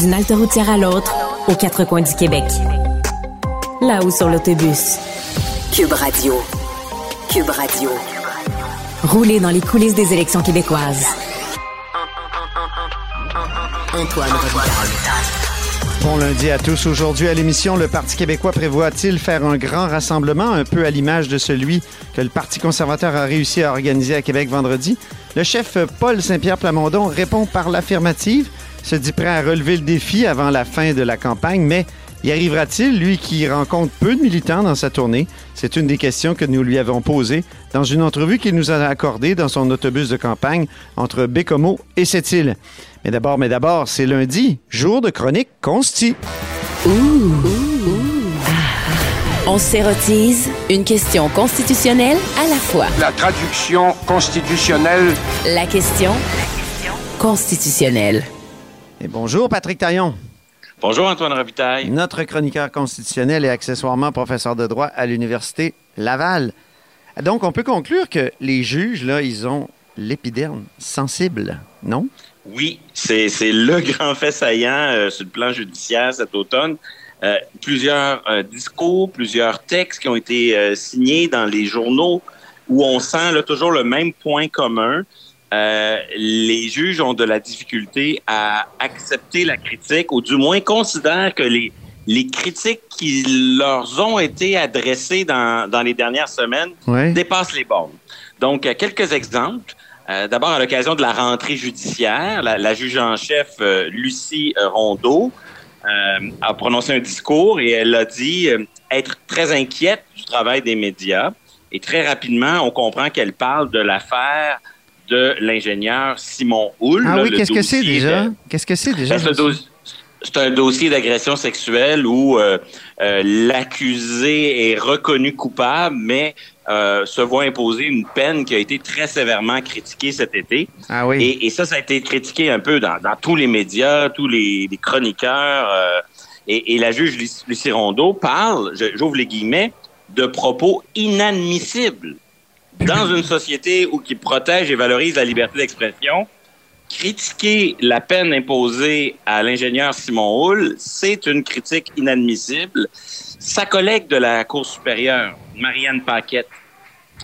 D'une halte routière à l'autre, aux quatre coins du Québec. Là-haut sur l'autobus. Cube Radio. Cube Radio. Rouler dans les coulisses des élections québécoises. Antoine. Bon lundi à tous. Aujourd'hui à l'émission, le Parti québécois prévoit-il faire un grand rassemblement, un peu à l'image de celui que le Parti conservateur a réussi à organiser à Québec vendredi? Le chef Paul Saint-Pierre Plamondon répond par l'affirmative, se dit prêt à relever le défi avant la fin de la campagne, mais y arrivera-t-il, lui qui rencontre peu de militants dans sa tournée? C'est une des questions que nous lui avons posées dans une entrevue qu'il nous a accordée dans son autobus de campagne entre Bécomo et Sept-Îles. Mais d'abord, mais d'abord, c'est lundi, jour de chronique consti. On s'érotise une question constitutionnelle à la fois. La traduction constitutionnelle La question constitutionnelle. Et bonjour Patrick Taillon, Bonjour Antoine Robitaille. notre chroniqueur constitutionnel et accessoirement professeur de droit à l'Université Laval. Donc, on peut conclure que les juges, là, ils ont l'épiderme sensible, non? Oui, c'est le grand fait saillant euh, sur le plan judiciaire cet automne. Euh, plusieurs euh, discours, plusieurs textes qui ont été signés dans les journaux où on sent là, toujours le même point commun. Euh, les juges ont de la difficulté à accepter la critique, ou du moins considèrent que les, les critiques qui leur ont été adressées dans, dans les dernières semaines dépassent les bornes. Donc, euh, quelques exemples. Euh, D'abord, à l'occasion de la rentrée judiciaire, la, la juge en chef euh, Lucie Rondeau a prononcé un discours et elle a dit être très inquiète du travail des médias. Et très rapidement, on comprend qu'elle parle de l'affaire de l'ingénieur Simon Houle. Ah là, oui, qu'est-ce que c'est déjà? Qu'est-ce que c'est déjà? c'est un, dossier d'agression sexuelle où euh, euh, l'accusé est reconnu coupable, mais euh, se voit imposer une peine qui a été très sévèrement critiquée cet été. Ah oui. Et, et ça, ça a été critiqué un peu dans, dans tous les médias, tous les, les chroniqueurs. et, et la juge Luc- Lucie Rondeau parle, j'ouvre les guillemets, de propos inadmissibles dans une société où qui protège et valorise la liberté d'expression. Critiquer la peine imposée à l'ingénieur Simon Houle, c'est une critique inadmissible. Sa collègue de la Cour supérieure, Marianne Paquette,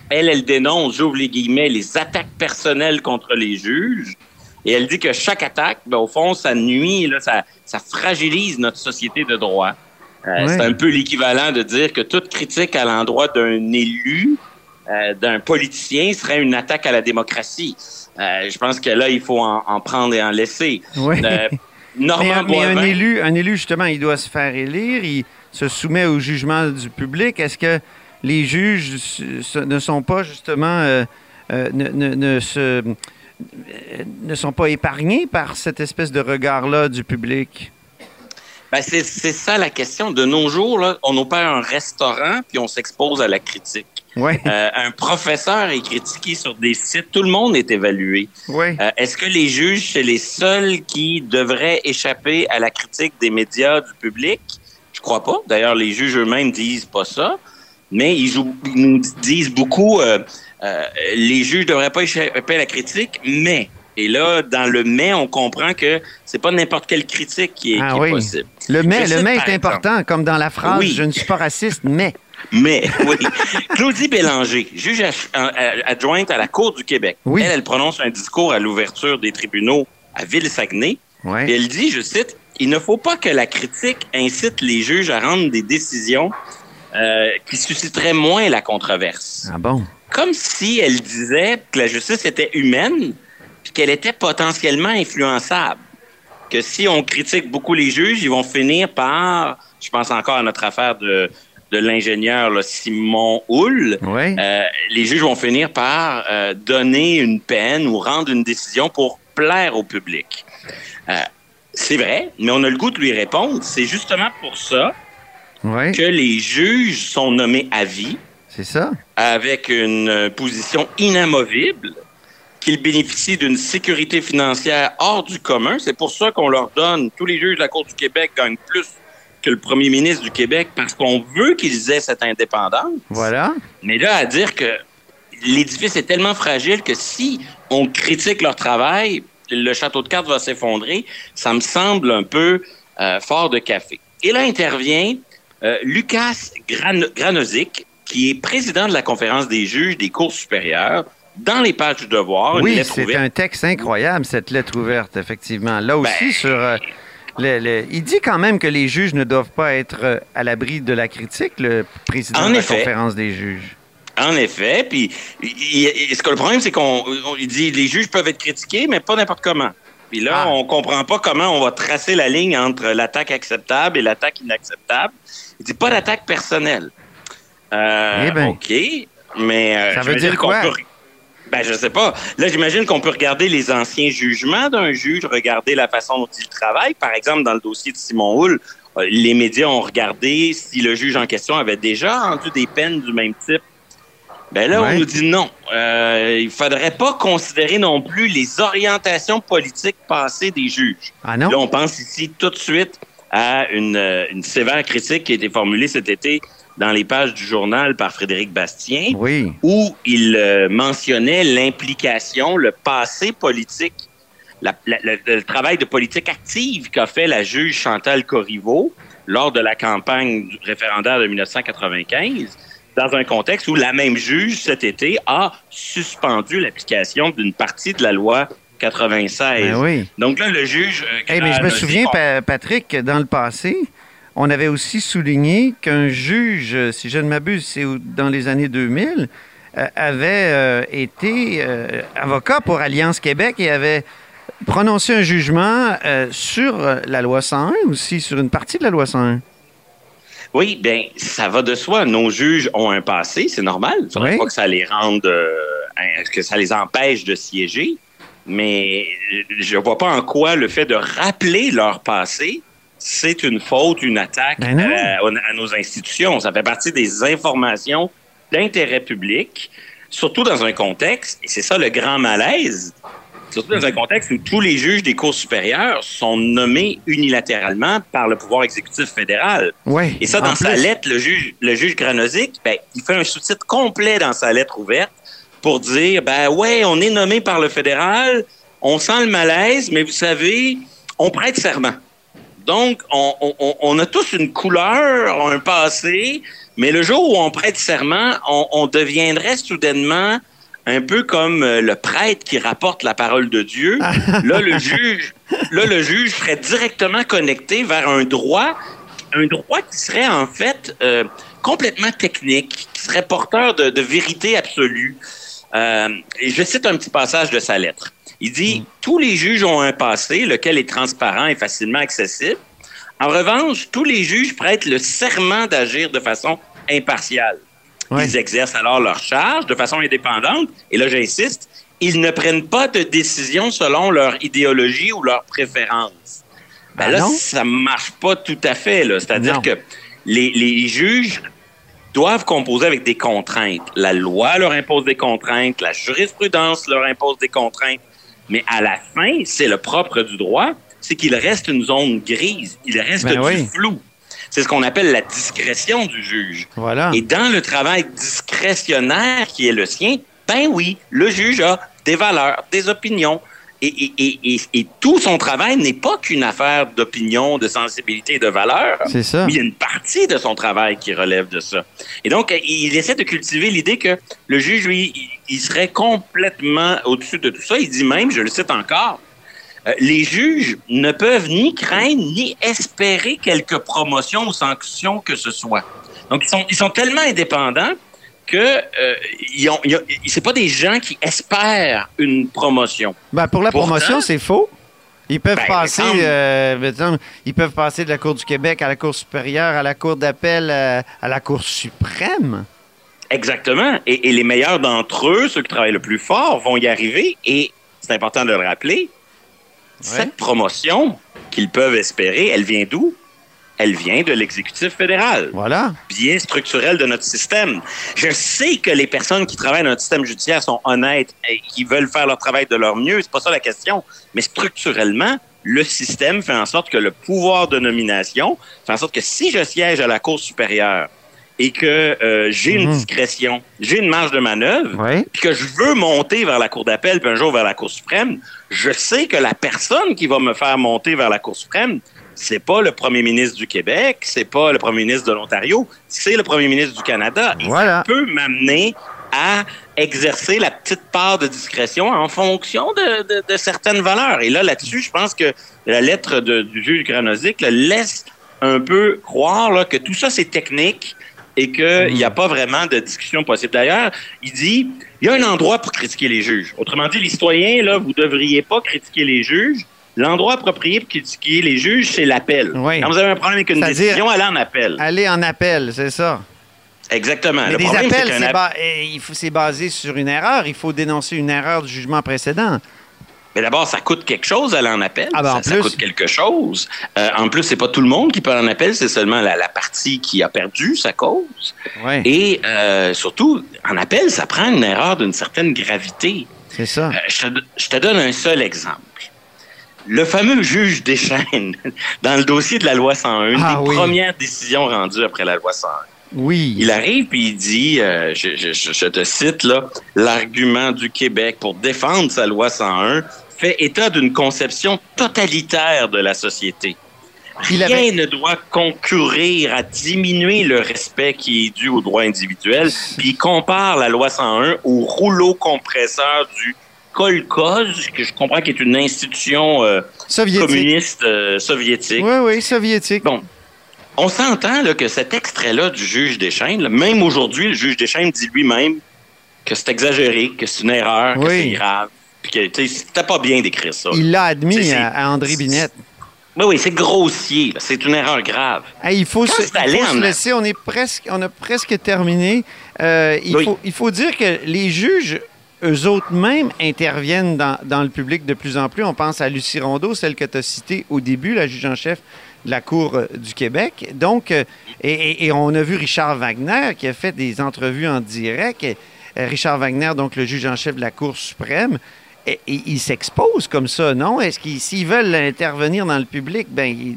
elle, elle dénonce, j'ouvre les guillemets, les attaques personnelles contre les juges. Et elle dit que chaque attaque, ben, au fond, ça nuit, là, ça, ça fragilise notre société de droit. Euh, Ouais. C'est un peu l'équivalent de dire que toute critique à l'endroit d'un élu, euh, d'un politicien, serait une attaque à la démocratie. Euh, je pense que là, il faut en, en prendre et en laisser. Oui. Euh, mais, Normand mais un Boivin- élu, un élu, justement, il doit se faire élire, il se soumet au jugement du public. Est-ce que les juges ne sont pas, justement, ne, ne- ne se, ne sont pas épargnés par cette espèce de regard-là du public? Ben, c'est c'est ça la question. De nos jours, là, on opère un restaurant puis on s'expose à la critique. Euh, un professeur est critiqué sur des sites, tout le monde est évalué. Euh, Est-ce que les juges, c'est les seuls qui devraient échapper à la critique des médias du public? Je crois pas. D'ailleurs, les juges eux-mêmes disent pas ça. Mais ils, nous disent beaucoup, euh, les juges devraient pas échapper à la critique, mais... Et là, dans le mais, on comprend que c'est pas n'importe quelle critique qui est, Ah qui est oui. possible. Le mais, le mais est exemple. important, comme dans la phrase Oui. Je ne suis pas raciste, mais. Mais, oui. Claudie Bélanger, juge adjointe à la Cour du Québec. Oui. Elle, elle prononce un discours à l'ouverture des tribunaux à Ville-Saguenay. Ouais. Elle dit, je cite, Il ne faut pas que la critique incite les juges à rendre des décisions euh, qui susciteraient moins la controverse. Ah bon? Comme si elle disait que la justice était humaine puis qu'elle était potentiellement influençable. Que si on critique beaucoup les juges, ils vont finir par, je pense encore à notre affaire de, de l'ingénieur Simon Houle, euh, les juges vont finir par euh, donner une peine ou rendre une décision pour plaire au public. Euh, c'est vrai, mais on a le goût de lui répondre. C'est justement pour ça que les juges sont nommés à vie C'est ça? avec une position inamovible, qu'ils bénéficient d'une sécurité financière hors du commun. C'est pour ça qu'on leur donne, tous les juges de la Cour du Québec gagnent plus que le premier ministre du Québec parce qu'on veut qu'ils aient cette indépendance. Voilà. Mais là, à dire que l'édifice est tellement fragile que si on critique leur travail, le château de cartes va s'effondrer, ça me semble un peu euh, fort de café. Et là intervient euh, Lucas Gran- Granozic, qui est président de la conférence des juges des cours supérieures, dans les pages du devoir, Oui, c'est un texte incroyable, cette lettre ouverte, effectivement. Là aussi, Ben, sur. euh, le- le- il dit quand même que les juges ne doivent pas être euh, à l'abri de la critique, le président En de la effet. conférence des juges. En effet, puis ce que le problème, c'est qu'on on- il dit les juges peuvent être critiqués, mais pas n'importe comment. Puis là, Ah. on comprend pas comment on va tracer la ligne entre l'attaque acceptable et l'attaque inacceptable. Il dit pas d'attaque personnelle. Euh, Eh ben. OK, mais euh, Ça veut j'imagine dire qu'on quoi? peut- Ben, je sais pas. Là, j'imagine qu'on peut regarder les anciens jugements d'un juge, regarder la façon dont il travaille. Par exemple, dans le dossier de Simon Hull, euh, les médias ont regardé si le juge en question avait déjà rendu des peines du même type. Ben là, Ouais. on nous dit non. Euh, il faudrait pas considérer non plus les orientations politiques passées des juges. Ah non? Là, on pense ici tout de suite à une, euh, une sévère critique qui a été formulée cet été dans les pages du journal par Frédéric Bastien Oui. où il euh, mentionnait l'implication, le passé politique, la- la- le, le travail de politique active qu'a fait la juge Chantal Corriveau lors de la campagne du référendaire de 1995, dans un contexte où la même juge, cet été, a suspendu l'application d'une partie de la loi 96. Ben oui. Donc là, le juge... euh, Eh, mais je me souviens, Patrick, que dans le passé, on avait aussi souligné qu'un juge, si je ne m'abuse, c'est dans les années 2000, euh, avait euh, été euh, avocat pour Alliance Québec et avait prononcé un jugement sur la loi 101 aussi, sur une partie de la loi 101. Oui, bien, ça va de soi. Nos juges ont un passé, c'est normal. Il faudrait Oui. pas que ça les rende, que ça les empêche de siéger. Mais je vois pas en quoi le fait de rappeler leur passé, c'est une faute, une attaque Ben euh, à nos institutions. Ça fait partie des informations d'intérêt public, surtout dans un contexte, et c'est ça le grand malaise, surtout dans un contexte où tous les juges des cours supérieures sont nommés unilatéralement par le pouvoir exécutif fédéral. Oui. Et ça, dans sa plus. lettre, le juge, le juge Granozic, ben, il fait un sous-titre complet dans sa lettre ouverte pour dire, ben ouais, on est nommé par le fédéral, on sent le malaise, mais vous savez, on prête serment. Donc, on, on- on- on a tous une couleur, un passé, mais le jour où on prête serment, on, on deviendrait soudainement un peu comme euh, le prêtre qui rapporte la parole de Dieu. là, le juge, là, le juge serait directement connecté vers un droit, un droit qui serait en fait euh, complètement technique, qui serait porteur de, de vérité absolue. Euh, et je cite un petit passage de sa lettre. Il dit Tous les juges ont un passé, lequel est transparent et facilement accessible. En revanche, tous les juges prêtent le serment d'agir de façon impartiale. Ouais. Ils exercent alors leur charge de façon indépendante. Et là, j'insiste, ils ne prennent pas de décision selon leur idéologie ou leur préférence. Ben Ben là, non. ça marche pas tout à fait. C'est-à-dire que les, les juges doivent composer avec des contraintes. La loi leur impose des contraintes, la jurisprudence leur impose des contraintes. Mais à la fin, c'est le propre du droit, c'est qu'il reste une zone grise, il reste Ben du oui. flou. C'est ce qu'on appelle la discrétion du juge. Voilà. Et dans le travail discrétionnaire qui est le sien, ben oui, le juge a des valeurs, des opinions. Et, et- et- et- et tout son travail n'est pas qu'une affaire d'opinion, de sensibilité, de valeur. C'est ça. Mais il y a une partie de son travail qui relève de ça. Et donc, euh, il essaie de cultiver l'idée que le juge, lui, il- serait complètement au-dessus de tout ça. Il dit même, je le cite encore, euh, les juges ne peuvent ni craindre ni espérer quelque promotion ou sanction que ce soit. Donc, ils sont, ils sont tellement indépendants que euh, ils ont, ils ont- c'est pas des gens qui espèrent une promotion. Ben, pour la Pourtant- promotion, c'est faux. Ils peuvent Ben, passer, euh, mettons, ils peuvent passer de la Cour du Québec à la Cour supérieure, à la Cour d'appel, euh, à la Cour suprême. Exactement. Et, et les meilleurs d'entre eux, ceux qui travaillent le plus fort, vont y arriver. Et c'est important de le rappeler. Cette promotion qu'ils peuvent espérer, elle vient d'où? Elle vient de l'exécutif fédéral. Voilà. Bien structurel de notre système. Je sais que les personnes qui travaillent dans notre système judiciaire sont honnêtes et qui veulent faire leur travail de leur mieux. C'est pas ça la question. Mais structurellement, le système fait en sorte que le pouvoir de nomination fait en sorte que si je siège à la Cour supérieure et que euh, j'ai une Mhm. discrétion, j'ai une marge de manœuvre, Oui. puis que je veux monter vers la Cour d'appel, puis un jour vers la Cour suprême, je sais que la personne qui va me faire monter vers la Cour suprême, c'est pas le premier ministre du Québec, c'est pas le premier ministre de l'Ontario, c'est le premier ministre du Canada. Et Voilà. ça peut m'amener à exercer la petite part de discrétion en fonction de, de- de certaines valeurs. Et là, là-dessus, je pense que la lettre de- du juge Granozic là, laisse un peu croire là, que tout ça, c'est technique et qu'il n'y a pas vraiment de discussion possible. D'ailleurs, il dit, il y a un endroit pour critiquer les juges. Autrement dit, les citoyens, là, vous ne devriez pas critiquer les juges. L'endroit approprié pour critiquer les juges, c'est l'appel. Oui. Quand vous avez un problème avec une décision, allez en appel. Aller en appel, c'est ça. Exactement. Mais Le des problème, c'est appels, c'est ba- basé sur une erreur. Il faut dénoncer une erreur du jugement précédent. Mais d'abord, ça coûte quelque chose aller en appel. Ah ben, ça, en ça plus. coûte quelque chose. Euh, en plus, c'est pas tout le monde qui peut aller en appel, c'est seulement la, la partie qui a perdu sa cause. Et euh, surtout, en appel, ça prend une erreur d'une certaine gravité. c'est ça. Euh, je, te, je te donne un seul exemple. Le fameux juge Deschaines, dans le dossier de la loi 101, une Ah des oui. premières décisions rendues après la loi 101. Oui. Il arrive puis il dit, euh, je, je- je- je te cite là, l'argument du Québec pour défendre sa loi 101 fait état d'une conception totalitaire de la société. Rien avait- ne doit concourir à diminuer le respect qui est dû aux droits individuels. Puis il compare la loi 101 au rouleau compresseur du kolkhoz, que je comprends qui est une institution euh, Soviétique. communiste euh, soviétique. Oui, oui, soviétique. Bon, on s'entend que cet extrait-là du juge Deschaines, là, même aujourd'hui, le juge Deschaines dit lui-même que c'est exagéré, que c'est une erreur, que c'est grave, puis que c'était pas bien d'écrire ça. Il l'a admis à, à André Binette. Oui, oui, c'est grossier, c'est une erreur grave. Hey, il faut, se, il faut laisser, on, est presque, on a presque terminé. Euh, il, Oui. faut, il faut dire que les juges, eux autres mêmes, interviennent dans, dans le public de plus en plus. On pense à Lucie Rondeau, celle que tu as citée au début, la juge en chef de la Cour euh, du Québec. Donc, euh, et, on a vu Richard Wagner qui a fait des entrevues en direct. Euh, Richard Wagner, donc le juge en chef de la Cour suprême. Et, et il s'expose comme ça, non? Est-ce qu'ils s'ils veulent intervenir dans le public, ben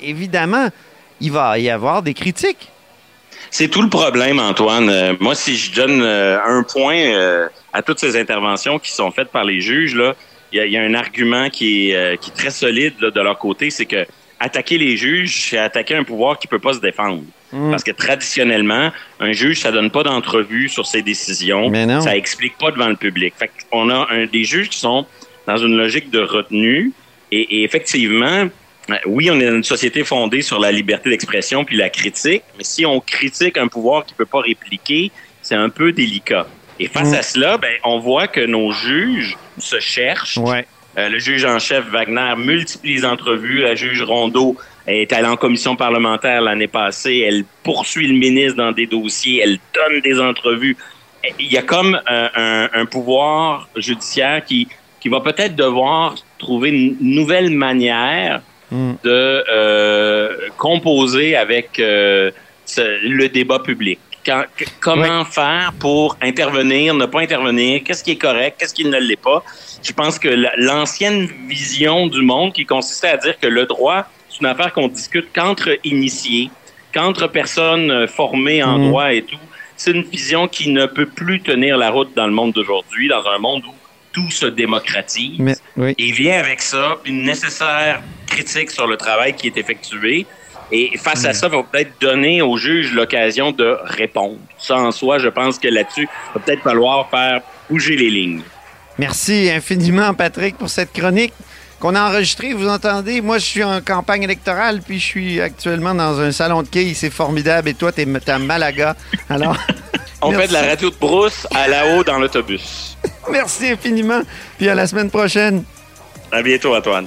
évidemment, il va y avoir des critiques. C'est tout le problème, Antoine. Moi, si je donne un point à toutes ces interventions qui sont faites par les juges, là, il y, a- il y a un argument qui est, euh, qui est très solide là, de leur côté, c'est que attaquer les juges, c'est attaquer un pouvoir qui peut pas se défendre. Mm. Parce que traditionnellement, un juge, ça donne pas d'entrevue sur ses décisions. Mais non. Ça explique pas devant le public. Fait on a un, des juges qui sont dans une logique de retenue. Et, et effectivement, euh, oui, on est dans une société fondée sur la liberté d'expression puis la critique. Mais si on critique un pouvoir qui peut pas répliquer, c'est un peu délicat. Et face Mm. à cela, ben, on voit que nos juges se cherchent. Ouais. Euh, le juge en chef Wagner multiplie les entrevues. La juge Rondeau est allée en commission parlementaire l'année passée. Elle poursuit le ministre dans des dossiers. Elle donne des entrevues. Il y a comme euh, un, un pouvoir judiciaire qui, qui va peut-être devoir trouver une nouvelle manière Mm. de euh, composer avec ce- le débat public. Quand- comment faire pour intervenir, ne pas intervenir, qu'est-ce qui est correct, qu'est-ce qui ne l'est pas. Je pense que la- l'ancienne vision du monde qui consistait à dire que le droit, c'est une affaire qu'on discute qu'entre initiés, qu'entre personnes euh, formées en Mhm. droit et tout, c'est une vision qui ne peut plus tenir la route dans le monde d'aujourd'hui, dans un monde où tout se démocratise. Mais, oui. Et vient avec ça une nécessaire critique sur le travail qui est effectué. Et face à ça, il va peut-être donner au juge l'occasion de répondre. Ça, en soi, je pense que là-dessus, il va peut-être falloir faire bouger les lignes. Merci infiniment, Patrick, pour cette chronique qu'on a enregistrée. Vous entendez, moi, je suis en campagne électorale, puis je suis actuellement dans un salon de quilles. C'est formidable. Et toi, t'es à Malaga. Alors, On Merci. fait de la radio de brousse à la haut dans l'autobus. merci infiniment. Puis à la semaine prochaine. À bientôt, Antoine.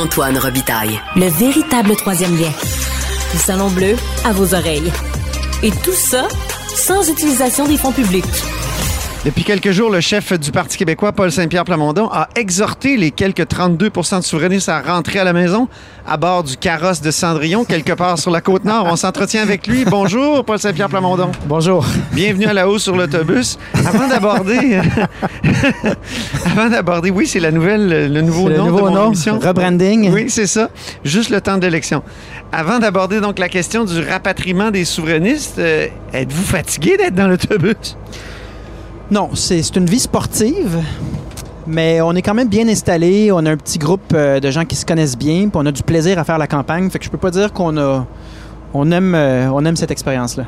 Antoine Robitaille. Le véritable troisième lien. Du Salon Bleu à vos oreilles. Et tout ça sans utilisation des fonds publics. Depuis quelques jours, le chef du Parti québécois, Paul Saint-Pierre Plamondon, a exhorté les quelques 32% de souverainistes à rentrer à la maison à bord du carrosse de Cendrillon, quelque part sur la côte nord. On s'entretient avec lui. Bonjour, Paul Saint-Pierre Plamondon. Bonjour. Bienvenue à la hausse sur l'autobus. Avant d'aborder, avant d'aborder, oui, c'est la nouvelle, le nouveau nom le nouveau de mon nom, émission. rebranding. Oui, c'est ça. Juste le temps d'élection. Avant d'aborder donc la question du rapatriement des souverainistes, euh, êtes-vous fatigué d'être dans l'autobus? Non, c'est une vie sportive, mais on est quand même bien installé. On a un petit groupe euh, de gens qui se connaissent bien, puis on a du plaisir à faire la campagne. Fait que je peux pas dire qu'on a, on aime, euh, on aime cette expérience-là.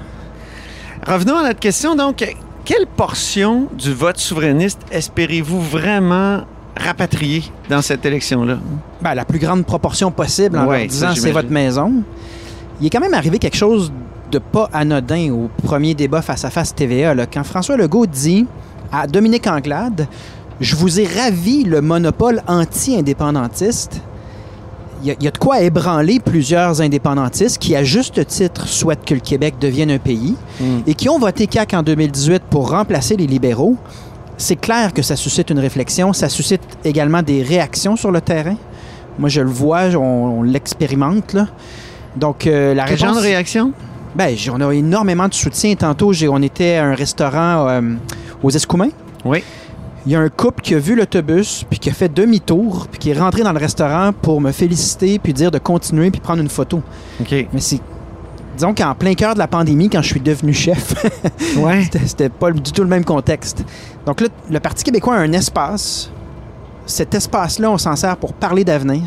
Revenons à notre question. Donc, quelle portion du vote souverainiste espérez-vous vraiment rapatrier dans cette élection-là? Ben, la plus grande proportion possible en Ouais, leur ça, disant c'est votre maison. Il est quand même arrivé quelque chose de pas anodin au premier débat face à face TVA. là. Quand François Legault dit à Dominique Anglade Je vous ai ravi le monopole anti-indépendantiste. Il y, a, il y a de quoi ébranler plusieurs indépendantistes qui, à juste titre, souhaitent que le Québec devienne un pays et qui ont voté CAQ en 2018 pour remplacer les libéraux. C'est clair que ça suscite une réflexion. Ça suscite également des réactions sur le terrain. Moi, je le vois, on, on l'expérimente. là. Donc, euh, la Quel genre de réponse- réaction? Ben, on a énormément de soutien. Tantôt, on était à un restaurant euh, aux Escoumins. Oui. Il y a un couple qui a vu l'autobus, puis qui a fait demi-tour, puis qui est rentré dans le restaurant pour me féliciter, puis dire de continuer, puis prendre une photo. OK. Mais c'est. Disons qu'en plein cœur de la pandémie, quand je suis devenu chef, Ouais. c'était pas du tout le même contexte. Donc là, le Parti québécois a un espace. Cet espace-là, on s'en sert pour parler d'avenir.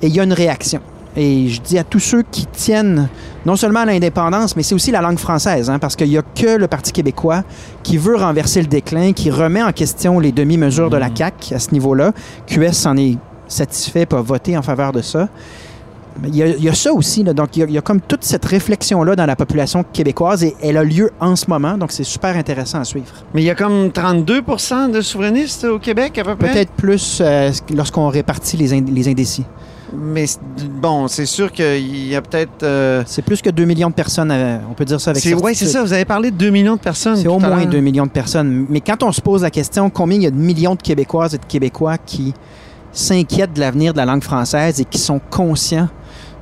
Et il y a une réaction. Et je dis à tous ceux qui tiennent non seulement à l'indépendance, mais c'est aussi la langue française, hein, parce qu'il n'y a que le Parti québécois qui veut renverser le déclin, qui remet en question les demi-mesures de la CAQ à ce niveau-là. QS s'en est satisfait, pas voté en faveur de ça. Il y, a, il y a ça aussi, là. donc il y, a, il y a comme toute cette réflexion-là dans la population québécoise et elle a lieu en ce moment, donc c'est super intéressant à suivre. Mais il y a comme 32% de souverainistes au Québec, à peu près? Peut-être plus euh, lorsqu'on répartit les, ind- les indécis. Mais bon, c'est sûr qu'il y a peut-être... euh, C'est plus que 2 millions de personnes, euh, on peut dire ça avec ouais, c'est ça. Vous avez parlé de 2 millions de personnes. C'est au moins l'heure. 2 millions de personnes. Mais quand on se pose la question combien il y a de millions de Québécoises et de Québécois qui s'inquiètent de l'avenir de la langue française et qui sont conscients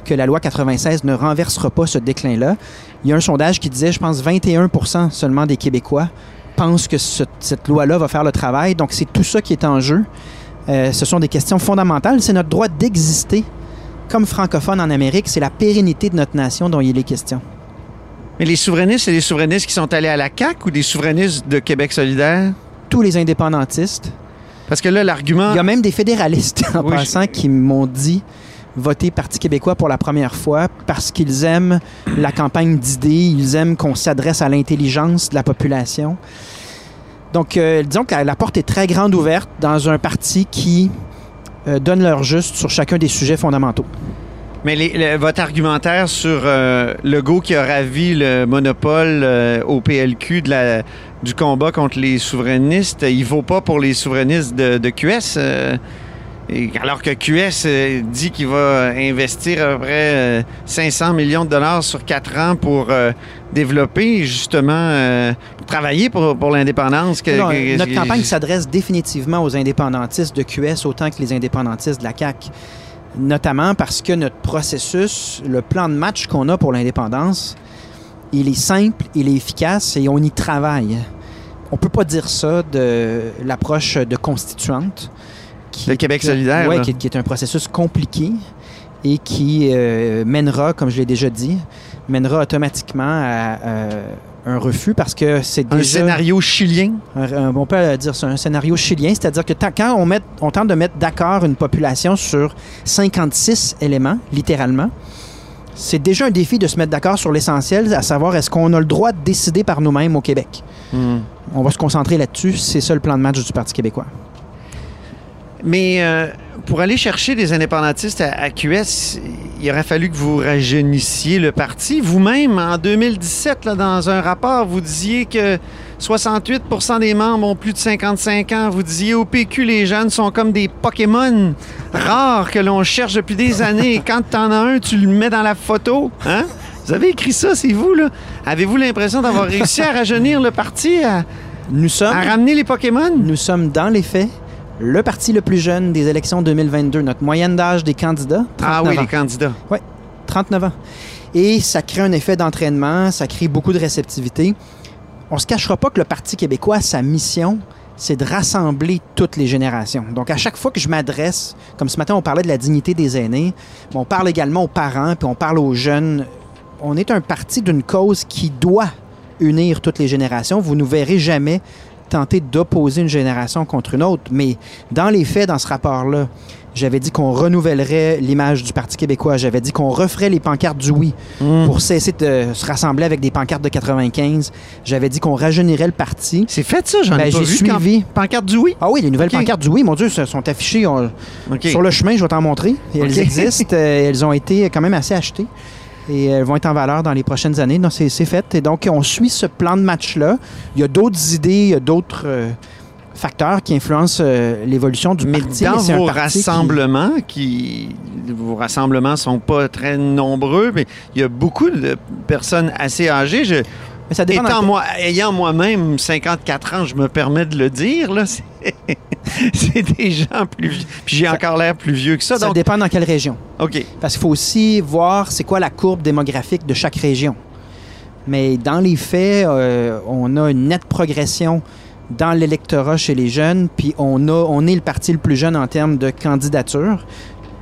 que la loi 96 ne renversera pas ce déclin-là, il y a un sondage qui disait, je pense, 21% seulement des Québécois pensent que ce- cette loi-là va faire le travail. Donc, c'est tout ça qui est en jeu. Euh, ce sont des questions fondamentales. C'est notre droit d'exister comme francophone en Amérique. C'est la pérennité de notre nation dont il est question. Mais les souverainistes, c'est des souverainistes qui sont allés à la CAQ ou des souverainistes de Québec solidaire? Tous les indépendantistes, Parce que là, l'argument... Il y a même des fédéralistes en Oui, passant qui m'ont dit voter Parti québécois pour la première fois parce qu'ils aiment la campagne d'idées, ils aiment qu'on s'adresse à l'intelligence de la population. Donc, euh, disons que la, porte est très grande ouverte dans un parti qui euh, donne leur juste sur chacun des sujets fondamentaux. Mais le- votre argumentaire sur euh, Legault qui a ravi le monopole au PLQ du combat contre les souverainistes, il vaut pas pour les souverainistes de, de QS. Euh, et alors que QS euh, dit qu'il va investir à peu près euh, 500 millions de dollars sur quatre ans pour euh, développer justement, euh, pour travailler pour, pour l'indépendance. notre campagne s'adresse définitivement aux indépendantistes de QS autant que les indépendantistes de la CAQ. Notamment parce que notre processus, le plan de match qu'on a pour l'indépendance, il est simple, il est efficace et on y travaille. On peut pas dire ça de l'approche de constituante. Qui Le Québec solidaire, là. qui, qui est un processus compliqué et qui euh, mènera, comme je l'ai déjà dit, mènera automatiquement à euh, un refus parce que c'est un déjà... scénario chilien. Un- un- on peut dire ça, un scénario chilien, c'est-à-dire que quand on, met, on tente de mettre d'accord une population sur 56 éléments, littéralement, c'est déjà un défi de se mettre d'accord sur l'essentiel, à savoir est-ce qu'on a le droit de décider par nous-mêmes au Québec. Hmm. On va se concentrer là-dessus, c'est ça le plan de match du Parti québécois. Mais euh, pour aller chercher des indépendantistes à, à QS, il aurait fallu que vous rajeunissiez le parti. Vous-même, en 2017, là, dans un rapport, vous disiez que 68% des membres ont plus de 55 ans. Vous disiez au PQ, les jeunes sont comme des Pokémon rares que l'on cherche depuis des années. Et quand tu en as un, tu le mets dans la photo. Hein? Vous avez écrit ça, c'est vous, là. Avez-vous l'impression d'avoir réussi à rajeunir le parti, à, Nous sommes, à ramener les Pokémon? nous sommes dans les faits le parti le plus jeune des élections 2022. Notre moyenne d'âge des candidats, 39 Ah oui, ans. les candidats. 39 ans. Et ça crée un effet d'entraînement, ça crée beaucoup de réceptivité. On se cachera pas que le Parti québécois, sa mission, c'est de rassembler toutes les générations. Donc, à chaque fois que je m'adresse, comme ce matin, on parlait de la dignité des aînés, mais on parle également aux parents, puis on parle aux jeunes. On est un parti d'une cause qui doit unir toutes les générations. Vous ne verrez jamais tenter d'opposer une génération contre une autre, mais dans les faits, dans ce rapport-là, j'avais dit qu'on renouvellerait l'image du Parti québécois. J'avais dit qu'on referait les pancartes du oui Hmm. pour cesser de se rassembler avec des pancartes de 95. J'avais dit qu'on rajeunirait le parti. C'est fait ça, j'en Ben, ai pas j'ai vu. suivi. Quand- Pancarte du oui? Ah oui, les nouvelles pancartes du oui, mon Dieu, sont affichées on- sur le chemin, je vais t'en montrer. Elles existent, euh, elles ont été quand même assez achetées et elles vont être en valeur dans les prochaines années. Non, c'est fait. Et donc, on suit ce plan de match-là. Il y a d'autres idées, il y a d'autres euh, facteurs qui influencent euh, l'évolution du Mais parti. dans mais vos qui- rassemblements, qui... vos rassemblements sont pas très nombreux, mais il y a beaucoup de personnes assez âgées. Je... Mais ça dépend Étant moi, ayant moi-même 54 ans, je me permets de le dire, là, c'est des gens plus vieux. Puis j'ai encore l'air plus vieux que ça. Ça donc, dépend dans quelle région. OK. Parce qu'il faut aussi voir c'est quoi la courbe démographique de chaque région. Mais dans les faits, euh, on a une nette progression dans l'électorat chez les jeunes, puis on, a, on est le parti le plus jeune en termes de candidature.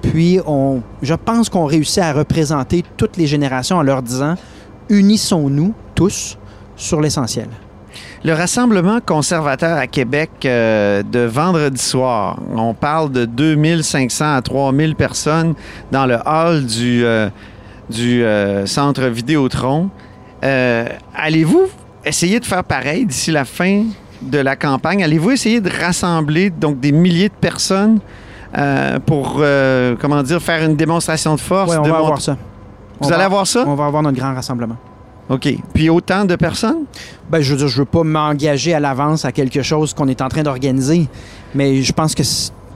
Puis on, je pense qu'on réussit à représenter toutes les générations en leur disant unissons-nous tous sur l'essentiel. Le Rassemblement conservateur à Québec euh, de vendredi soir, on parle de 2500 à 3000 personnes dans le hall du, euh, du euh, centre Vidéotron. Allez-vous essayer de faire pareil d'ici la fin de la campagne? Allez-vous essayer de rassembler donc des milliers de personnes pour, comment dire, faire une démonstration de force? On de va avoir ça. Vous On allez va- avoir ça? On va avoir notre grand rassemblement. OK. Puis autant de personnes? Ben, je veux dire, je veux pas m'engager à l'avance à quelque chose qu'on est en train d'organiser, mais je pense que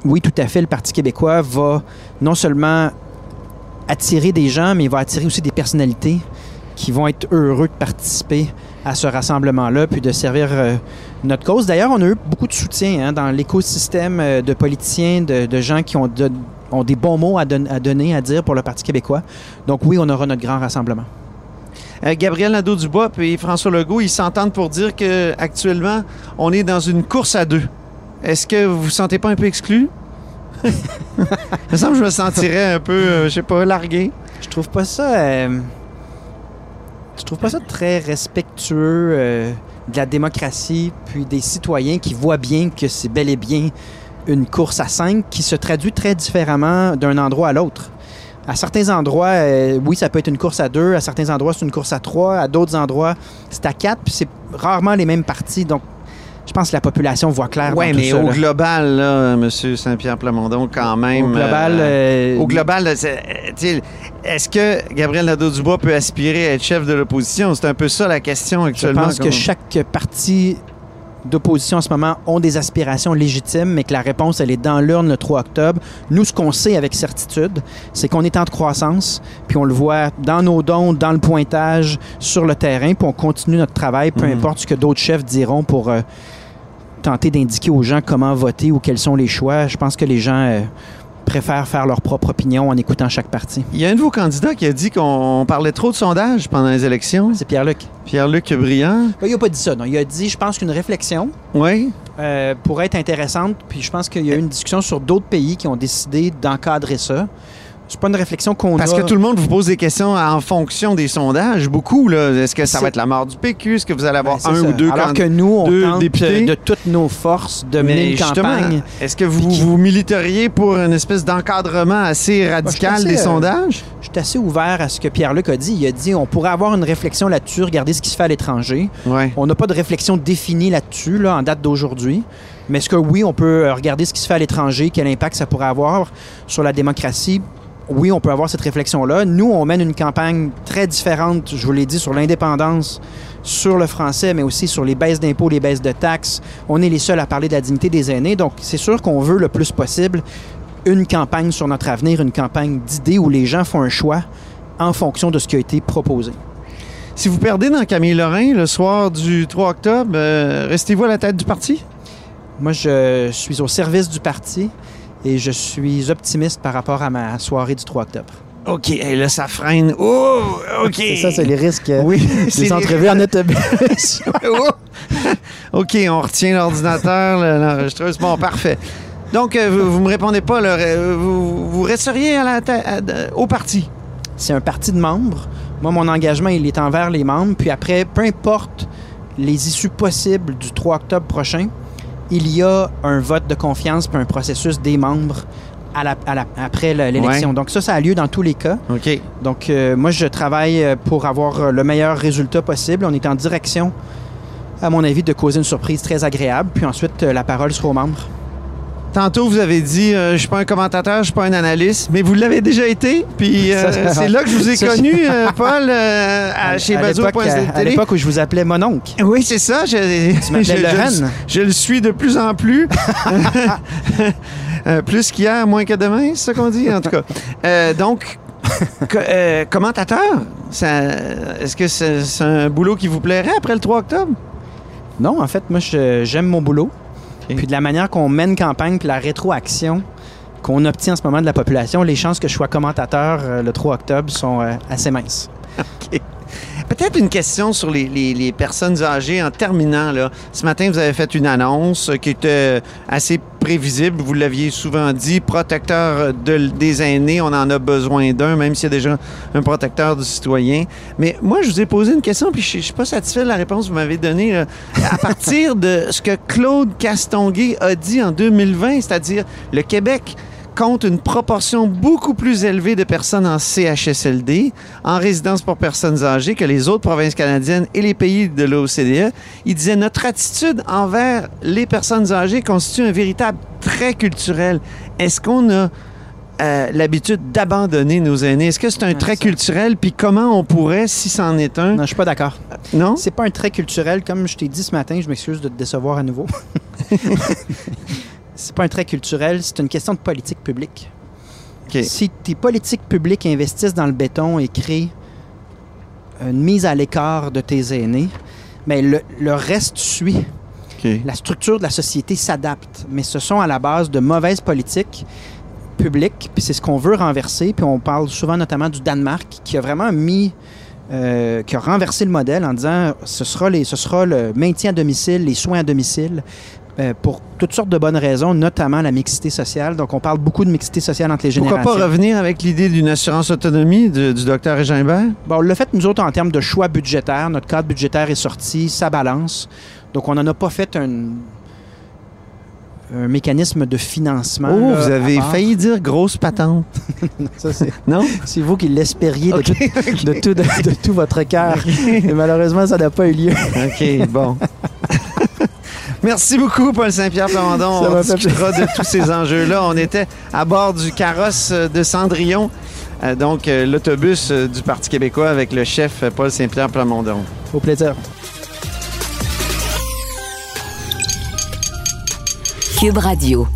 oui, tout à fait, le Parti québécois va non seulement attirer des gens, mais il va attirer aussi des personnalités qui vont être heureux de participer à ce rassemblement-là, puis de servir euh, notre cause. D'ailleurs, on a eu beaucoup de soutien hein, dans l'écosystème euh, de politiciens, de, gens qui ont, ont des bons mots à donner, à dire pour le Parti québécois. Donc oui, on aura notre grand rassemblement. Euh, Gabriel Nadeau-Dubois et François Legault, ils s'entendent pour dire que actuellement, on est dans une course à deux. Est-ce que vous vous sentez pas un peu exclu? Il me semble que je me sentirais un peu, euh, je sais pas, largué. Je trouve pas ça. euh, je trouve pas ça très respectueux euh, de la démocratie, puis des citoyens qui voient bien que c'est bel et bien une course à cinq qui se traduit très différemment d'un endroit à l'autre. À certains endroits, euh, oui, ça peut être une course à deux. À certains endroits, c'est une course à trois. À d'autres endroits, c'est à quatre. Puis c'est rarement les mêmes parties. Donc, je pense que la population voit clair. Oui, mais tout ça, au là. global, là, M. Saint-Pierre Plamondon, quand même. Au global, euh, euh, au global, est-ce que Gabriel Nadeau-Dubois peut aspirer à être chef de l'opposition? C'est un peu ça la question Je actuellement. pense que chaque parti d'opposition en ce moment ont des aspirations légitimes, mais que la réponse, elle est dans l'urne le 3 octobre. Nous, ce qu'on sait avec certitude, c'est qu'on est en croissance, puis on le voit dans nos dons, dans le pointage, sur le terrain, puis on continue notre travail, peu Mhm. importe ce que d'autres chefs diront pour euh, tenter d'indiquer aux gens comment voter ou quels sont les choix. Je pense que les gens euh, préfèrent faire leur propre opinion en écoutant chaque parti. Il y a un de vos candidats qui a dit qu'on parlait trop de sondages pendant les élections. C'est Pierre-Luc. Pierre-Luc Briand. Ben, Il n'a pas dit ça, non. Il a dit, je pense qu'une réflexion Oui. euh, pourrait être intéressante. Puis je pense qu'il y a eu une discussion sur d'autres pays qui ont décidé d'encadrer ça. C'est pas une réflexion qu'on a. Parce que tout le monde vous pose des questions en fonction des sondages, beaucoup. là. Est-ce que ça va être la mort du PQ? Est-ce que vous allez avoir Ben, un ça. ou deux Alors que nous, on deux tente députés? de toutes nos forces de mener une campagne. est-ce que vous qui- vous militeriez pour une espèce d'encadrement assez radical assez, des euh, sondages? Je suis assez ouvert à ce que Pierre-Luc a dit. Il a dit on pourrait avoir une réflexion là-dessus, regarder ce qui se fait à l'étranger. On n'a pas de réflexion définie là-dessus, là, en date d'aujourd'hui. Mais est-ce que oui, on peut euh, regarder ce qui se fait à l'étranger, quel impact ça pourrait avoir sur la démocratie? Oui, on peut avoir cette réflexion-là. Nous, on mène une campagne très différente, je vous l'ai dit, sur l'indépendance, sur le français, mais aussi sur les baisses d'impôts, les baisses de taxes. On est les seuls à parler de la dignité des aînés. Donc, c'est sûr qu'on veut le plus possible une campagne sur notre avenir, une campagne d'idées où les gens font un choix en fonction de ce qui a été proposé. Si vous perdez dans Camille Lorrain le soir du 3 octobre, euh, restez-vous à la tête du parti? Moi, je suis au service du parti et je suis optimiste par rapport à ma soirée du 3 octobre. OK, et là, ça freine. Oh, OK. C'est ça, c'est les risques euh, Oui, c'est des les entrevues en autobus. Oh! OK, on retient l'ordinateur, le- l'enregistreuse. Bon, parfait. Donc, euh, vous, vous me répondez pas, là, euh, vous, vous resteriez à la tête- à- au parti? c'est un parti de membres. Moi, mon engagement, il est envers les membres. Puis après, peu importe les issues possibles du 3 octobre prochain, il y a un vote de confiance puis un processus des membres à la- à la- après l'élection. Ouais. Donc ça, ça a lieu dans tous les cas. OK. Donc, euh, moi, je travaille euh, pour avoir euh, le meilleur résultat possible. On est en direction, à mon avis, de causer une surprise très agréable. Puis ensuite, la parole sera aux membres. Tantôt, vous avez dit, euh, je suis pas un commentateur, je suis pas un analyste, mais vous l'avez déjà été. Puis euh, c'est là que je vous ai ça, connu, euh, Paul, euh, à, chez l'époque, à- l'époque où je vous appelais mon oncle. Oui, c'est ça. Je, Tu je- je- le suis de plus en plus. Plus qu'hier, moins que demain, c'est ça qu'on dit, en tout cas. Donc, co- commentateur, est-ce que c'est un boulot qui vous plairait après le 3 octobre? Non, en fait, moi, j'aime mon boulot. Puis de la manière qu'on mène campagne, puis la rétroaction qu'on obtient en ce moment de la population, les chances que je sois commentateur euh, le 3 octobre sont euh, assez minces. Peut-être une question sur les, personnes âgées en terminant. Là. Ce matin, vous avez fait une annonce qui était assez prévisible. Vous l'aviez souvent dit, protecteur de- des aînés, on en a besoin d'un, même s'il y a déjà un protecteur du citoyen. Mais moi, je vous ai posé une question, puis je ne suis pas satisfait de la réponse que vous m'avez donnée. À partir de ce que Claude Castonguay a dit en 2020, c'est-à-dire le Québec compte une proportion beaucoup plus élevée de personnes en CHSLD, en résidence pour personnes âgées, que les autres provinces canadiennes et les pays de l'OCDE. Il disait notre attitude envers les personnes âgées constitue un véritable trait culturel. Est-ce qu'on a euh, l'habitude d'abandonner nos aînés? Est-ce que c'est un trait culturel? Puis comment on pourrait, si c'en est un, Non, je suis pas d'accord. non? C'est pas un trait culturel, comme je t'ai dit ce matin, je m'excuse de te décevoir à nouveau. c'est pas un trait culturel, c'est une question de politique publique. Si tes politiques publiques investissent dans le béton et créent une mise à l'écart de tes aînés, mais le, le reste suit. La structure de la société s'adapte, mais ce sont à la base de mauvaises politiques publiques, puis c'est ce qu'on veut renverser. Puis on parle souvent notamment du Danemark, qui a vraiment mis, euh, qui a renversé le modèle en disant ce sera, les, ce sera le maintien à domicile, les soins à domicile, euh, pour toutes sortes de bonnes raisons, notamment la mixité sociale. Donc on parle beaucoup de mixité sociale entre les Pourquoi générations. pas revenir avec l'idée d'une assurance autonomie de- du docteur Régimbert? Bon, on l'a fait, nous autres, en termes de choix budgétaires. Notre cadre budgétaire est sorti, ça balance. Donc, on n'en a pas fait un, un mécanisme de financement. Oh, là, vous avez failli dire grosse patente. Ça, c'est, Non? c'est vous qui l'espériez de, tout, ok. de tout, de, de tout votre cœur. Et malheureusement, ça n'a pas eu lieu. OK, bon. Merci beaucoup, Paul Saint-Pierre Plamondon. On discutera de tous ces enjeux-là. On était à bord du carrosse de Cendrillon, euh, donc euh, l'autobus euh, du Parti québécois avec le chef euh, Paul Saint-Pierre Plamondon. Au plaisir. Cube Radio.